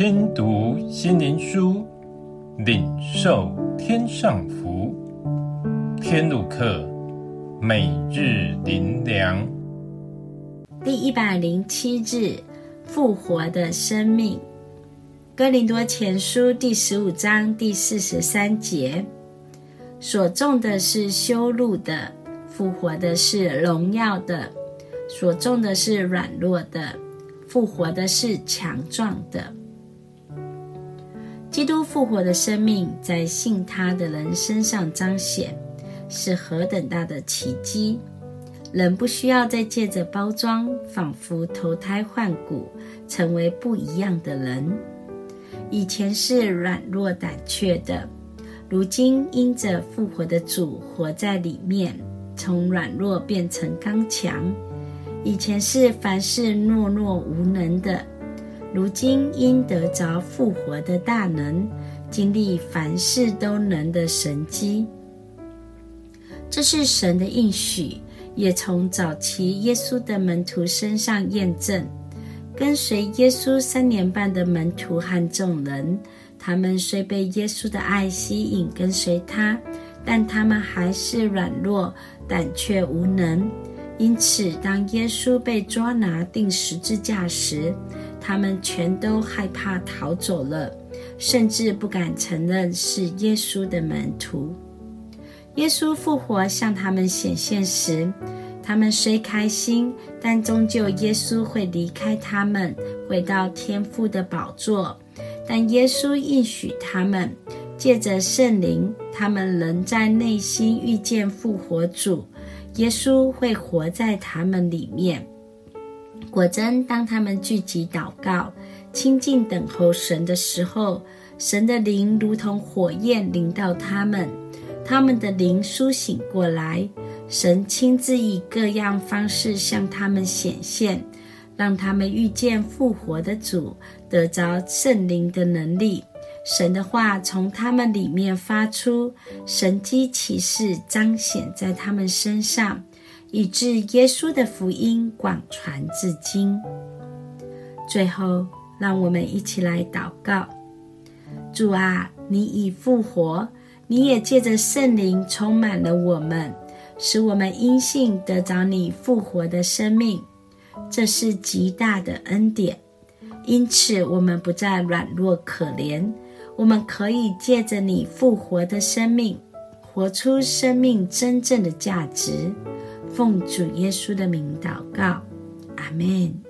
听读心灵书，领受天上福。天路客，每日灵粮，第一百零七日，复活的生命。哥林多前书第十五章第四十三节：所种的是羞辱的，复活的是荣耀的；所种的是软弱的，复活的是强壮的。基督复活的生命在信他的人身上彰显，是何等大的奇迹！人不需要再借着包装，仿佛投胎换骨，成为不一样的人。以前是软弱胆怯的，如今因着复活的主活在里面，从软弱变成刚强。以前是凡事懦弱无能的，如今因得着复活的大能，经历凡事都能的神迹。这是神的应许，也从早期耶稣的门徒身上验证。跟随耶稣三年半的门徒和众人，他们虽被耶稣的爱吸引跟随他，但他们还是软弱、胆怯、无能。因此，当耶稣被抓拿钉十字架时，他们全都害怕逃走了，甚至不敢承认是耶稣的门徒。耶稣复活向他们显现时，他们虽开心，但终究耶稣会离开他们，回到天父的宝座。但耶稣应许他们，借着圣灵，他们仍在内心遇见复活主。耶稣会活在他们里面。果真，当他们聚集祷告、亲近等候神的时候，神的灵如同火焰临到他们，他们的灵苏醒过来。神亲自以各样方式向他们显现，让他们遇见复活的主，得着圣灵的能力。神的话从他们里面发出，神迹奇事彰显在他们身上，以致耶稣的福音广传至今。最后，让我们一起来祷告：主啊，你已复活，你也借着圣灵充满了我们。使我们因信得着你复活的生命，这是极大的恩典。因此，我们不再软弱可怜，我们可以借着你复活的生命，活出生命真正的价值。奉主耶稣的名祷告，阿门。